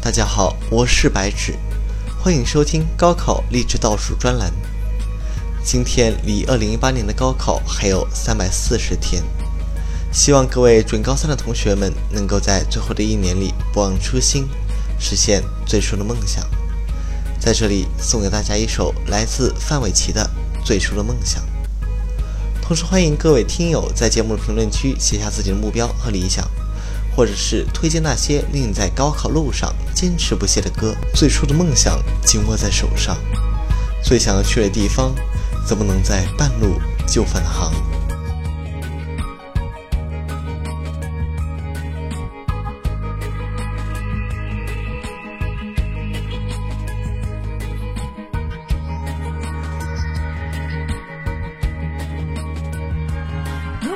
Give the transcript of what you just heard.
大家好，我是白纸，欢迎收听高考励志倒数专栏。今天离二零一八年的高考还有三百四十天，希望各位准高三的同学们能够在最后的一年里不忘初心，实现最初的梦想。在这里送给大家一首来自范玮琪的《最初的梦想》。同时欢迎各位听友在节目的评论区写下自己的目标和理想，或者是推荐那些令你在高考路上坚持不懈的歌。最初的梦想紧握在手上，最想要去的地方。怎么能在半路就返航？